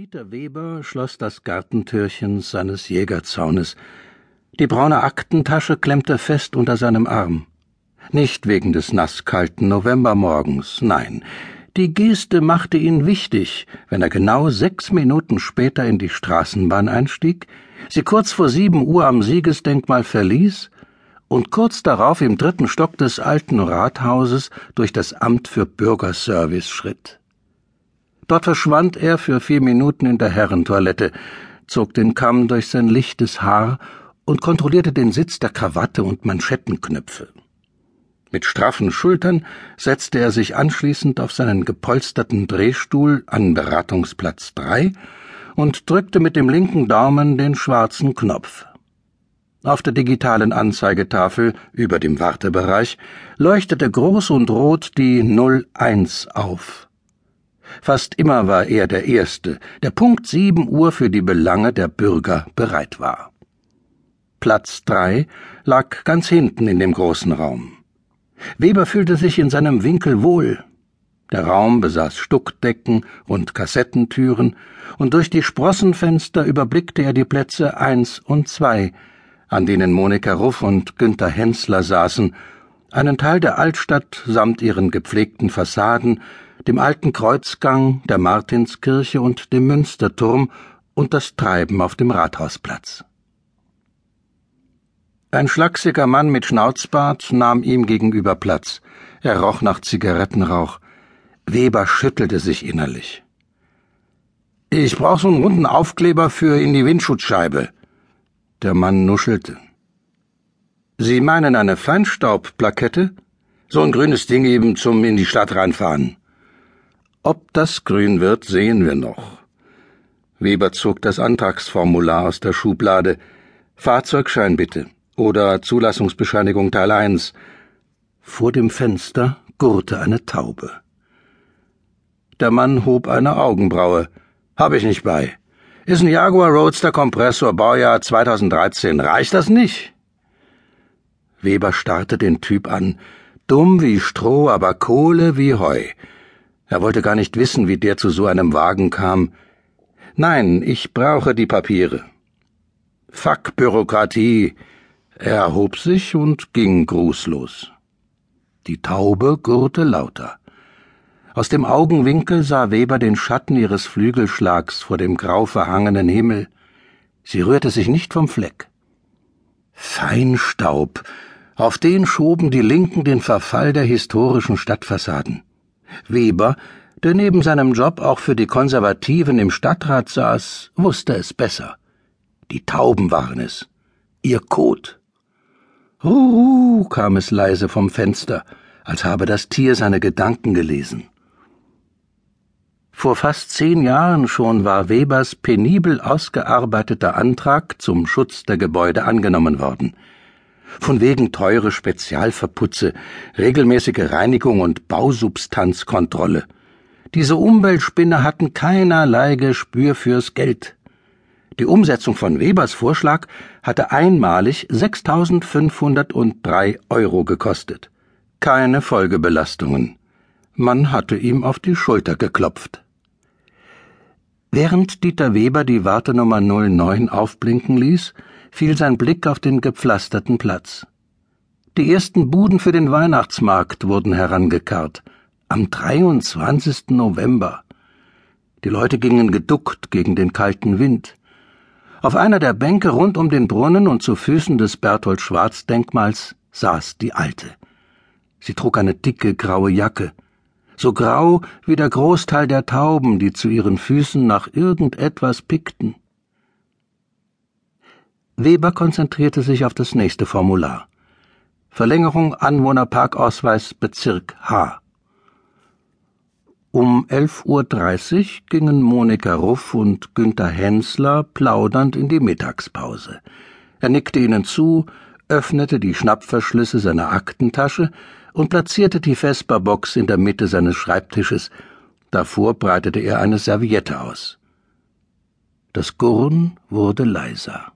Dieter Weber schloss das Gartentürchen seines Jägerzaunes. Die braune Aktentasche klemmte fest unter seinem Arm. Nicht wegen des nasskalten Novembermorgens, nein. Die Geste machte ihn wichtig, wenn er genau sechs Minuten später in die Straßenbahn einstieg, sie kurz vor sieben Uhr am Siegesdenkmal verließ und kurz darauf im dritten Stock des alten Rathauses durch das Amt für Bürgerservice schritt. Dort verschwand er für vier Minuten in der Herrentoilette, zog den Kamm durch sein lichtes Haar und kontrollierte den Sitz der Krawatte und Manschettenknöpfe. Mit straffen Schultern setzte er sich anschließend auf seinen gepolsterten Drehstuhl an Beratungsplatz drei und drückte mit dem linken Daumen den schwarzen Knopf. Auf der digitalen Anzeigetafel über dem Wartebereich leuchtete groß und rot die 01 auf. Fast immer war er der Erste, der Punkt sieben Uhr für die Belange der Bürger bereit war. Platz drei lag ganz hinten in dem großen Raum. Weber fühlte sich in seinem Winkel wohl. Der Raum besaß Stuckdecken und Kassettentüren, und durch die Sprossenfenster überblickte er die Plätze eins und zwei, an denen Monika Ruff und Günther Hensler saßen, einen Teil der Altstadt samt ihren gepflegten Fassaden, dem alten Kreuzgang, der Martinskirche und dem Münsterturm und das Treiben auf dem Rathausplatz. Ein schlachsiger Mann mit Schnauzbart nahm ihm gegenüber Platz. Er roch nach Zigarettenrauch. Weber schüttelte sich innerlich. Ich brauch so einen runden Aufkleber für in die Windschutzscheibe. Der Mann nuschelte. Sie meinen eine Feinstaubplakette? So ein grünes Ding eben zum in die Stadt reinfahren. Ob das grün wird, sehen wir noch. Weber zog das Antragsformular aus der Schublade. Fahrzeugschein bitte. Oder Zulassungsbescheinigung Teil 1. Vor dem Fenster gurrte eine Taube. Der Mann hob eine Augenbraue. Hab ich nicht bei. Ist ein Jaguar Roadster Kompressor, Baujahr 2013. Reicht das nicht? Weber starrte den Typ an. Dumm wie Stroh, aber Kohle wie Heu. Er wollte gar nicht wissen, wie der zu so einem Wagen kam. Nein, ich brauche die Papiere. Fuck Bürokratie. Er erhob sich und ging grußlos. Die Taube gurrte lauter. Aus dem Augenwinkel sah Weber den Schatten ihres Flügelschlags vor dem grau verhangenen Himmel. Sie rührte sich nicht vom Fleck. Feinstaub. Auf den schoben die Linken den Verfall der historischen Stadtfassaden. Weber, der neben seinem Job auch für die Konservativen im Stadtrat saß, wusste es besser. Die Tauben waren es. Ihr Kot. Huhu, kam es leise vom Fenster, als habe das Tier seine Gedanken gelesen. Vor fast zehn Jahren schon war Webers penibel ausgearbeiteter Antrag zum Schutz der Gebäude angenommen worden von wegen teure Spezialverputze, regelmäßige Reinigung und Bausubstanzkontrolle. Diese Umweltspinner hatten keinerlei Gespür fürs Geld. Die Umsetzung von Webers Vorschlag hatte einmalig 6.503 Euro gekostet. Keine Folgebelastungen. Man hatte ihm auf die Schulter geklopft. Während Dieter Weber die Wartenummer 09 aufblinken ließ, fiel sein Blick auf den gepflasterten Platz. Die ersten Buden für den Weihnachtsmarkt wurden herangekarrt. Am 23. November. Die Leute gingen geduckt gegen den kalten Wind. Auf einer der Bänke rund um den Brunnen und zu Füßen des Berthold Schwarz Denkmals saß die Alte. Sie trug eine dicke graue Jacke, so grau wie der Großteil der Tauben, die zu ihren Füßen nach irgendetwas pickten. Weber konzentrierte sich auf das nächste Formular. Verlängerung Anwohnerparkausweis Bezirk H. Um 11.30 Uhr gingen Monika Ruff und Günther Hensler plaudernd in die Mittagspause. Er nickte ihnen zu, öffnete die Schnappverschlüsse seiner Aktentasche und platzierte die Vesperbox in der Mitte seines Schreibtisches. Davor breitete er eine Serviette aus. Das Gurren wurde leiser.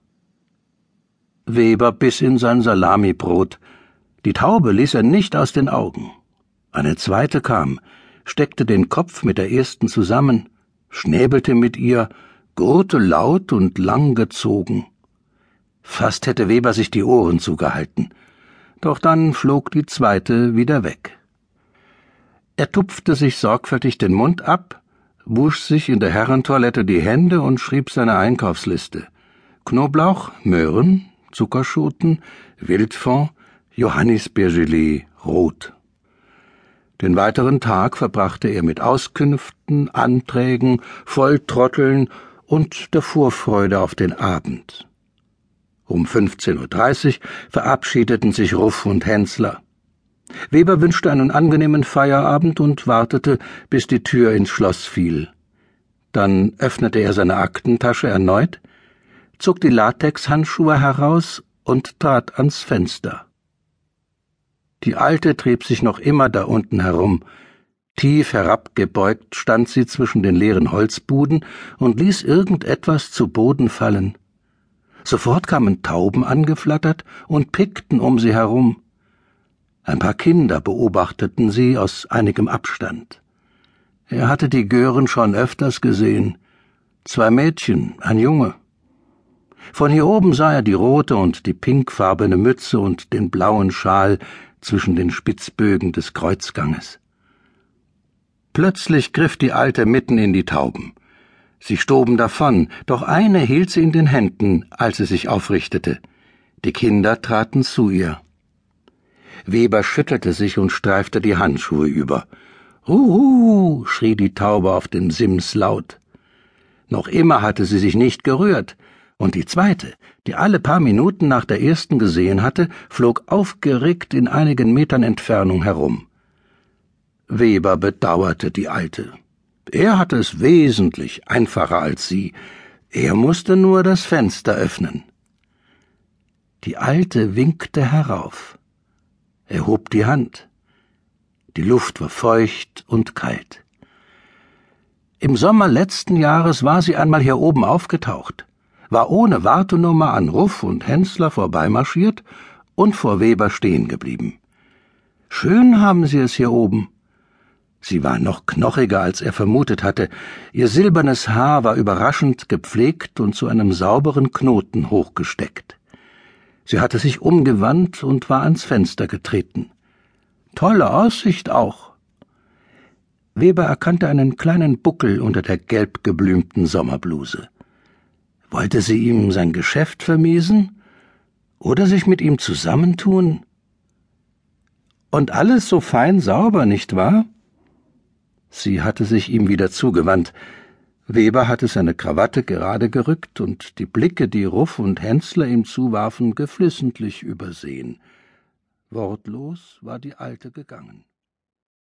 Weber biss in sein Salamibrot. Die Taube ließ er nicht aus den Augen. Eine zweite kam, steckte den Kopf mit der ersten zusammen, schnäbelte mit ihr, gurrte laut und lang gezogen. Fast hätte Weber sich die Ohren zugehalten. Doch dann flog die zweite wieder weg. Er tupfte sich sorgfältig den Mund ab, wusch sich in der Herrentoilette die Hände und schrieb seine Einkaufsliste. Knoblauch, Möhren, Zuckerschoten, Wildfond, Johannisbeergelee, Rot. Den weiteren Tag verbrachte er mit Auskünften, Anträgen, Volltrotteln und der Vorfreude auf den Abend. Um 15.30 Uhr verabschiedeten sich Ruff und Hensler. Weber wünschte einen angenehmen Feierabend und wartete, bis die Tür ins Schloss fiel. Dann öffnete er seine Aktentasche erneut, zog die Latexhandschuhe heraus und trat ans Fenster. Die Alte trieb sich noch immer da unten herum. Tief herabgebeugt stand sie zwischen den leeren Holzbuden und ließ irgendetwas zu Boden fallen. Sofort kamen Tauben angeflattert und pickten um sie herum. Ein paar Kinder beobachteten sie aus einigem Abstand. Er hatte die Gören schon öfters gesehen. Zwei Mädchen, ein Junge. Von hier oben sah er die rote und die pinkfarbene Mütze und den blauen Schal zwischen den Spitzbögen des Kreuzganges. Plötzlich griff die Alte mitten in die Tauben. Sie stoben davon, doch eine hielt sie in den Händen, als sie sich aufrichtete. Die Kinder traten zu ihr. Weber schüttelte sich und streifte die Handschuhe über. Huhu, schrie die Taube auf dem Sims laut. Noch immer hatte sie sich nicht gerührt, und die zweite, die alle paar Minuten nach der ersten gesehen hatte, flog aufgeregt in einigen Metern Entfernung herum. Weber bedauerte die Alte. Er hatte es wesentlich einfacher als sie. Er musste nur das Fenster öffnen. Die Alte winkte herauf. Er hob die Hand. Die Luft war feucht und kalt. Im Sommer letzten Jahres war sie einmal hier oben aufgetaucht, war ohne Wartenummer an Ruff und Hensler vorbeimarschiert und vor Weber stehen geblieben. Schön haben Sie es hier oben, Sie war noch knochiger, als er vermutet hatte. Ihr silbernes Haar war überraschend gepflegt und zu einem sauberen Knoten hochgesteckt. Sie hatte sich umgewandt und war ans Fenster getreten. Tolle Aussicht auch. Weber erkannte einen kleinen Buckel unter der gelb geblümten Sommerbluse. Wollte sie ihm sein Geschäft vermiesen? Oder sich mit ihm zusammentun? Und alles so fein sauber, nicht wahr? Sie hatte sich ihm wieder zugewandt. Weber hatte seine Krawatte gerade gerückt und die Blicke, die Ruff und Hensler ihm zuwarfen, geflissentlich übersehen. Wortlos war die Alte gegangen.